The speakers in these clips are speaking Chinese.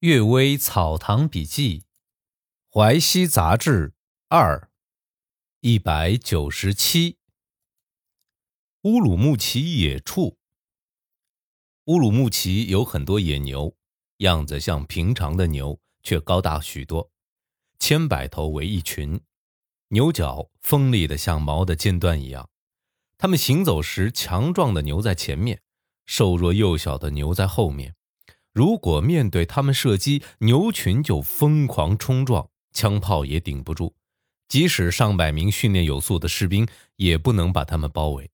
阅微草堂笔记，淮西杂志二，一百九十七。乌鲁木齐野畜。乌鲁木齐有很多野牛，样子像平常的牛，却高大许多，千百头为一群，牛角锋利的像矛的尖端一样。它们行走时，强壮的牛在前面，瘦弱幼小的牛在后面。如果面对他们射击，牛群就疯狂冲撞，枪炮也顶不住，即使上百名训练有素的士兵也不能把他们包围。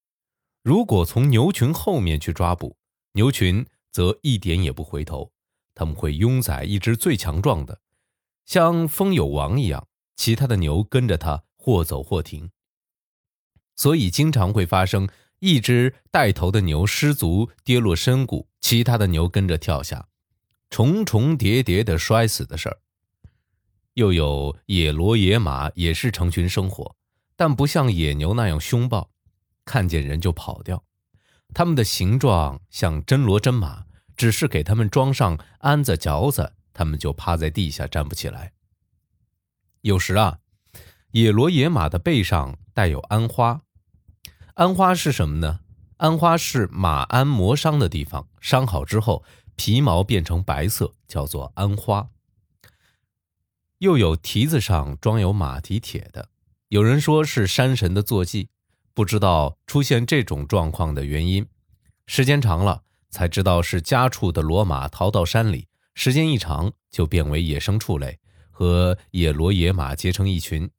如果从牛群后面去抓捕，牛群则一点也不回头，他们会拥宰一只最强壮的，像风友王一样，其他的牛跟着他或走或停。所以经常会发生一只带头的牛失足跌落深谷。其他的牛跟着跳下，重重叠叠的摔死的事儿。又有野骡、野马也是成群生活，但不像野牛那样凶暴，看见人就跑掉。它们的形状像真骡真马，只是给它们装上鞍子嚼子，它们就趴在地下站不起来。有时啊，野骡、野马的背上带有鞍花，鞍花是什么呢？鞍花是马鞍磨伤的地方，伤好之后皮毛变成白色，叫做鞍花。又有蹄子上装有马蹄铁的，有人说是山神的坐骑，不知道出现这种状况的原因。时间长了才知道是家畜的骡马逃到山里，时间一长就变为野生畜类，和野骡野马结成一群，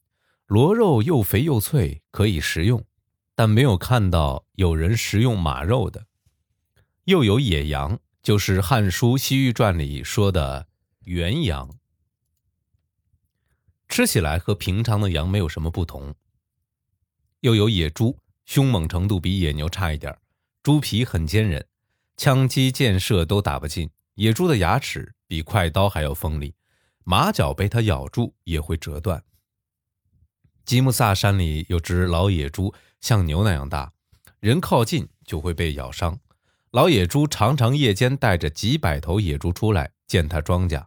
骡肉又肥又脆，可以食用。但没有看到有人食用马肉的，又有野羊，就是《汉书·西域传》里说的原羊，吃起来和平常的羊没有什么不同。又有野猪，凶猛程度比野牛差一点，猪皮很坚韧，枪击箭射都打不进。野猪的牙齿比快刀还要锋利，马脚被它咬住也会折断。吉木萨山里有只老野猪，像牛那样大，人靠近就会被咬伤。老野猪常常夜间带着几百头野猪出来践踏庄稼。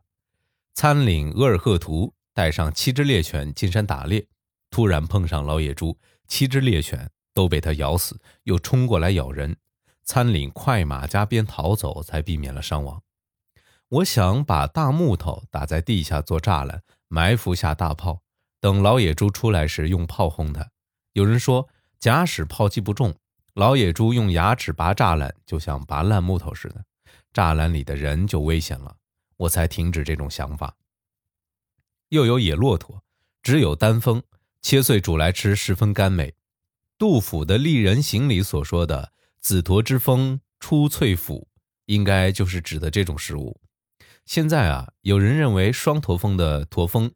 参领额尔赫图带上七只猎犬进山打猎，突然碰上老野猪，七只猎犬都被他咬死，又冲过来咬人。参领快马加鞭逃走，才避免了伤亡。我想把大木头打在地下做栅栏，埋伏下大炮。等老野猪出来时，用炮轰它。有人说，假使炮击不中，老野猪用牙齿拔栅栏，就像拔烂木头似的，栅栏里的人就危险了。我才停止这种想法。又有野骆驼，只有单峰，切碎煮来吃，十分甘美。杜甫的《丽人行》里所说的“紫驼之峰出翠府”，应该就是指的这种食物。现在啊，有人认为双驼峰的驼峰。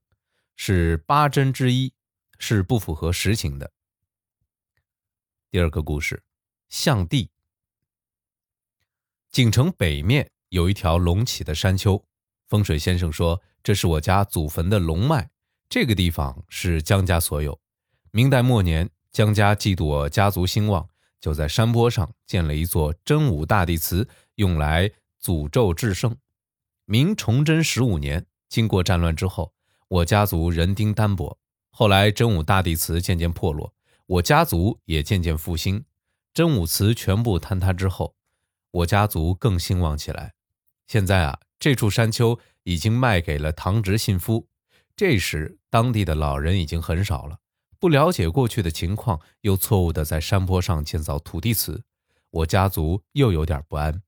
是八珍之一，是不符合实情的。第二个故事，象地。锦城北面有一条隆起的山丘，风水先生说这是我家祖坟的龙脉，这个地方是江家所有。明代末年，江家嫉妒我家族兴旺，就在山坡上建了一座真武大帝祠，用来诅咒制胜。明崇祯十五年，经过战乱之后。我家族人丁单薄，后来真武大帝祠渐渐破落，我家族也渐渐复兴。真武祠全部坍塌之后，我家族更兴旺起来。现在啊，这处山丘已经卖给了唐直信夫。这时，当地的老人已经很少了，不了解过去的情况，又错误的在山坡上建造土地祠，我家族又有点不安。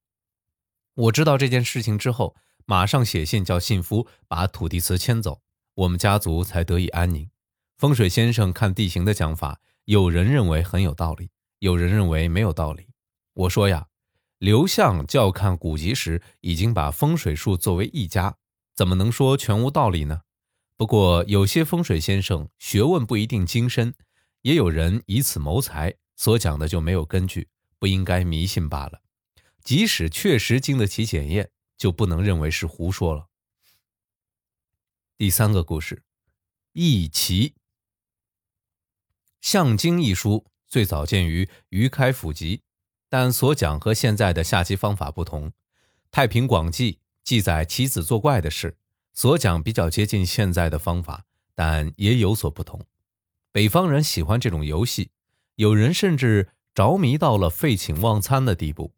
我知道这件事情之后，马上写信叫信夫把土地祠迁走。我们家族才得以安宁。风水先生看地形的讲法，有人认为很有道理，有人认为没有道理。我说呀，刘向校看古籍时已经把风水术作为一家，怎么能说全无道理呢？不过有些风水先生学问不一定精深，也有人以此谋财，所讲的就没有根据，不应该迷信罢了。即使确实经得起检验，就不能认为是胡说了。第三个故事，《易奇象经》一书最早见于余开府集，但所讲和现在的下棋方法不同。《太平广记》记载棋子作怪的事，所讲比较接近现在的方法，但也有所不同。北方人喜欢这种游戏，有人甚至着迷到了废寝忘餐的地步。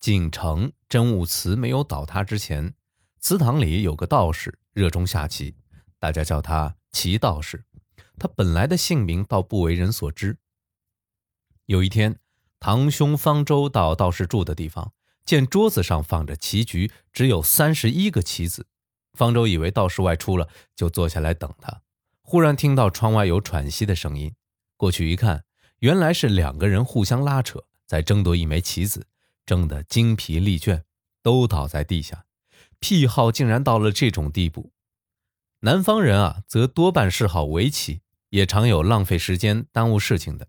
锦城真武祠没有倒塌之前，祠堂里有个道士热衷下棋，大家叫他棋道士。他本来的姓名倒不为人所知。有一天，堂兄方舟到道士住的地方，见桌子上放着棋局，只有三十一个棋子。方舟以为道士外出了，就坐下来等他。忽然听到窗外有喘息的声音，过去一看，原来是两个人互相拉扯，在争夺一枚棋子。争得精疲力倦，都倒在地下。癖好竟然到了这种地步。南方人啊，则多半嗜好围棋，也常有浪费时间、耽误事情的。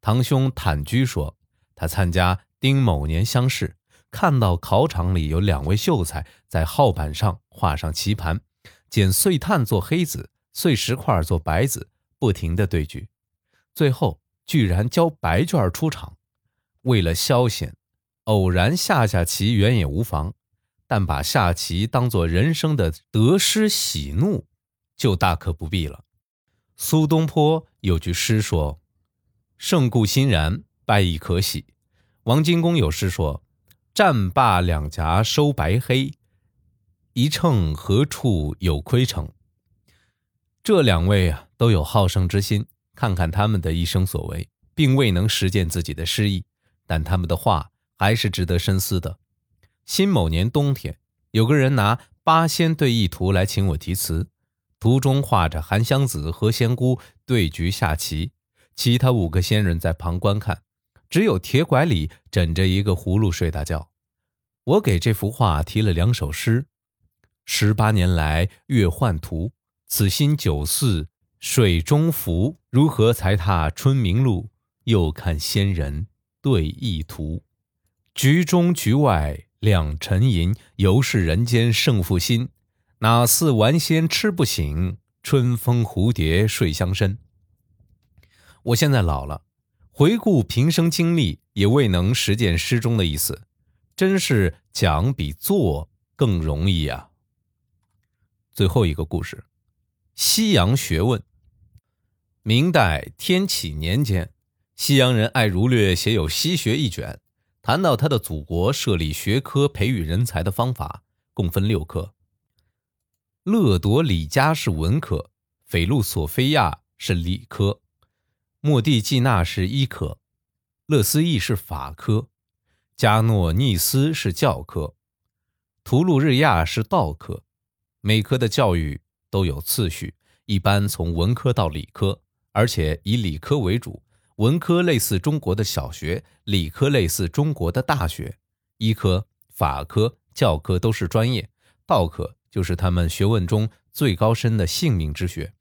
堂兄坦居说，他参加丁某年乡试，看到考场里有两位秀才在号板上画上棋盘，捡碎炭做黑子，碎石块做白子，不停的对局，最后居然交白卷出场。为了消遣。偶然下下棋原也无妨，但把下棋当作人生的得失喜怒，就大可不必了。苏东坡有句诗说：“胜固欣然，败亦可喜。”王荆公有诗说：“战罢两颊收白黑，一秤何处有亏成。”这两位啊，都有好胜之心。看看他们的一生所为，并未能实践自己的诗意，但他们的话。还是值得深思的。辛某年冬天，有个人拿八仙对弈图来请我题词，图中画着韩湘子和仙姑对局下棋，其他五个仙人在旁观看，只有铁拐李枕着一个葫芦睡大觉。我给这幅画题了两首诗：十八年来月换图，此心九似水中浮。如何才踏春明路？又看仙人对弈图。局中局外两沉吟，犹是人间胜负心。哪似玩仙吃不醒，春风蝴蝶睡乡深。我现在老了，回顾平生经历，也未能实践诗中的意思，真是讲比做更容易啊。最后一个故事，西洋学问。明代天启年间，西洋人爱儒略写有西学一卷。谈到他的祖国设立学科培育人才的方法，共分六科。勒朵里加是文科，斐路索菲亚是理科，莫蒂季纳是医科，勒斯义是法科，加诺尼斯是教科，图鲁日亚是道科。每科的教育都有次序，一般从文科到理科，而且以理科为主。文科类似中国的小学，理科类似中国的大学。医科、法科、教科都是专业，道科就是他们学问中最高深的性命之学。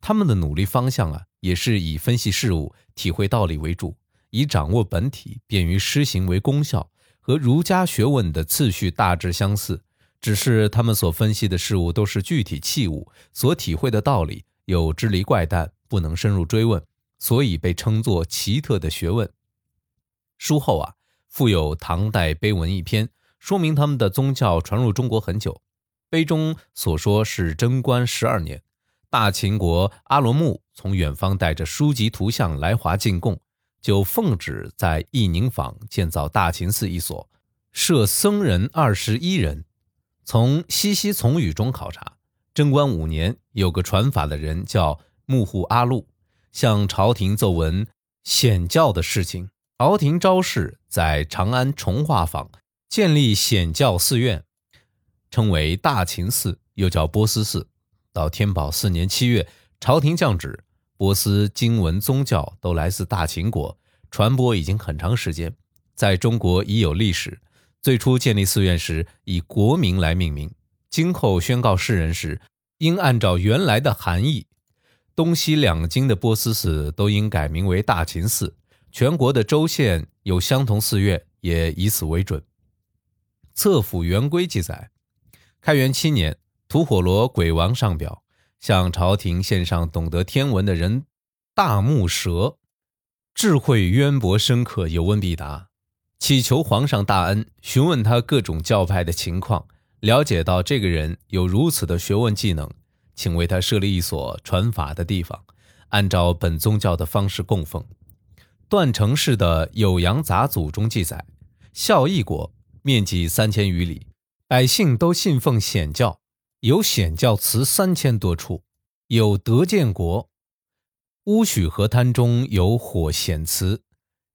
他们的努力方向啊，也是以分析事物、体会道理为主，以掌握本体、便于施行为功效，和儒家学问的次序大致相似。只是他们所分析的事物都是具体器物，所体会的道理有支离怪诞，不能深入追问。所以被称作奇特的学问。书后啊，附有唐代碑文一篇，说明他们的宗教传入中国很久。碑中所说是贞观十二年，大秦国阿罗木从远方带着书籍图像来华进贡，就奉旨在义宁坊建造大秦寺一所，设僧人二十一人。从西西从语中考察，贞观五年有个传法的人叫木户阿禄。向朝廷奏闻显教的事情，朝廷昭示在长安崇化坊建立显教寺院，称为大秦寺，又叫波斯寺。到天宝四年七月，朝廷降旨，波斯经文宗教都来自大秦国，传播已经很长时间，在中国已有历史。最初建立寺院时以国名来命名，今后宣告世人时，应按照原来的含义。东西两京的波斯寺都应改名为大秦寺，全国的州县有相同寺院，也以此为准。册府元规记载，开元七年，吐火罗鬼王上表，向朝廷献上懂得天文的人大木蛇，智慧渊博深刻，有问必答，祈求皇上大恩，询问他各种教派的情况，了解到这个人有如此的学问技能，请为他设立一所传法的地方，按照本宗教的方式供奉。段成式的《酉阳杂俎》中记载，孝义国面积三千余里，百姓都信奉显教，有显教祠三千多处。有德建国，乌许河滩中有火显祠。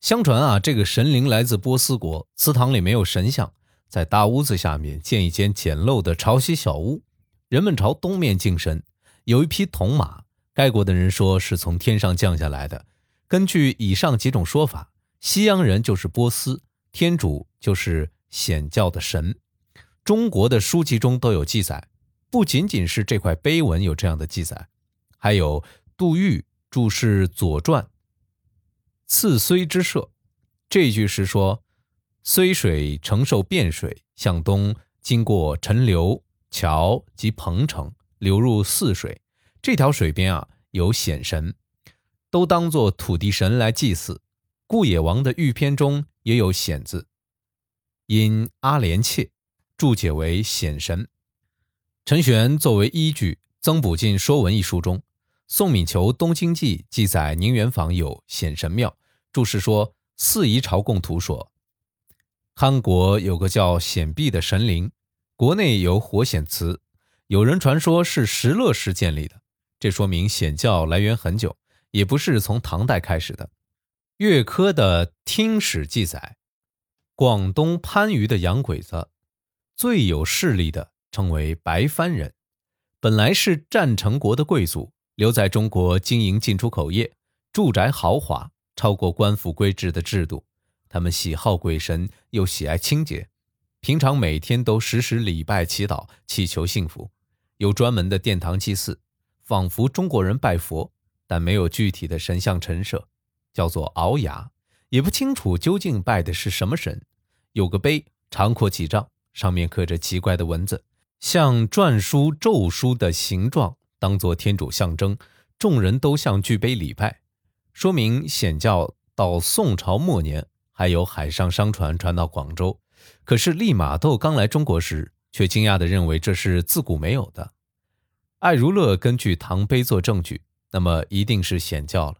相传啊，这个神灵来自波斯国，祠堂里没有神像，在大屋子下面建一间简陋的潮汐小屋，人们朝东面敬神。有一匹铜马，该国的人说是从天上降下来的。根据以上几种说法，西洋人就是波斯，天主就是显教的神。中国的书籍中都有记载。不仅仅是这块碑文有这样的记载，还有杜预注释《左传》“次睢之社”这句是说，睢水承受汴水，向东经过陈留桥及彭城，流入泗水。这条水边啊有显神，都当作土地神来祭祀。顾野王的御篇中也有显字，因阿连切注解为显神。陈玄作为依据增补进《说文》一书中，宋敏求《东京记》记载宁远坊有显神庙，注释说四夷朝贡图说，康国有个叫显弼的神灵，国内有火显祠，有人传说是石勒时建立的，这说明显教来源很久，也不是从唐代开始的。岳珂的《听史》记载，广东番禺的洋鬼子最有势力的。称为白番人，本来是战成国的贵族，留在中国经营进出口业，住宅豪华，超过官府规制的制度。他们喜好鬼神，又喜爱清洁，平常每天都时时礼拜祈祷，祈求幸福。有专门的殿堂祭祀，仿佛中国人拜佛，但没有具体的神像陈设，叫做鳌牙，也不清楚究竟拜的是什么神。有个碑，长阔几丈，上面刻着奇怪的文字。像篆书、咒书的形状，当作天主象征，众人都向巨碑礼拜，说明显教到宋朝末年还有海上商船传到广州。可是利玛窦刚来中国时，却惊讶地认为这是自古没有的。艾如乐根据唐碑做证据，那么一定是显教了。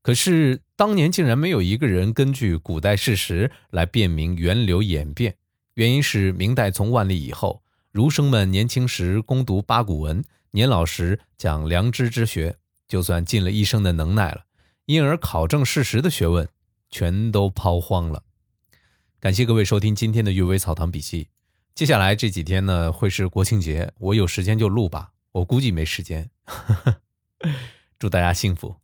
可是当年竟然没有一个人根据古代事实来辨明源流演变，原因是明代从万历以后。儒生们年轻时攻读八股文，年老时讲良知之学，就算尽了一生的能耐了，因而考证事实的学问全都抛荒了。感谢各位收听今天的《阅微草堂笔记》。接下来这几天呢，会是国庆节，我有时间就录吧，我估计没时间。祝大家幸福。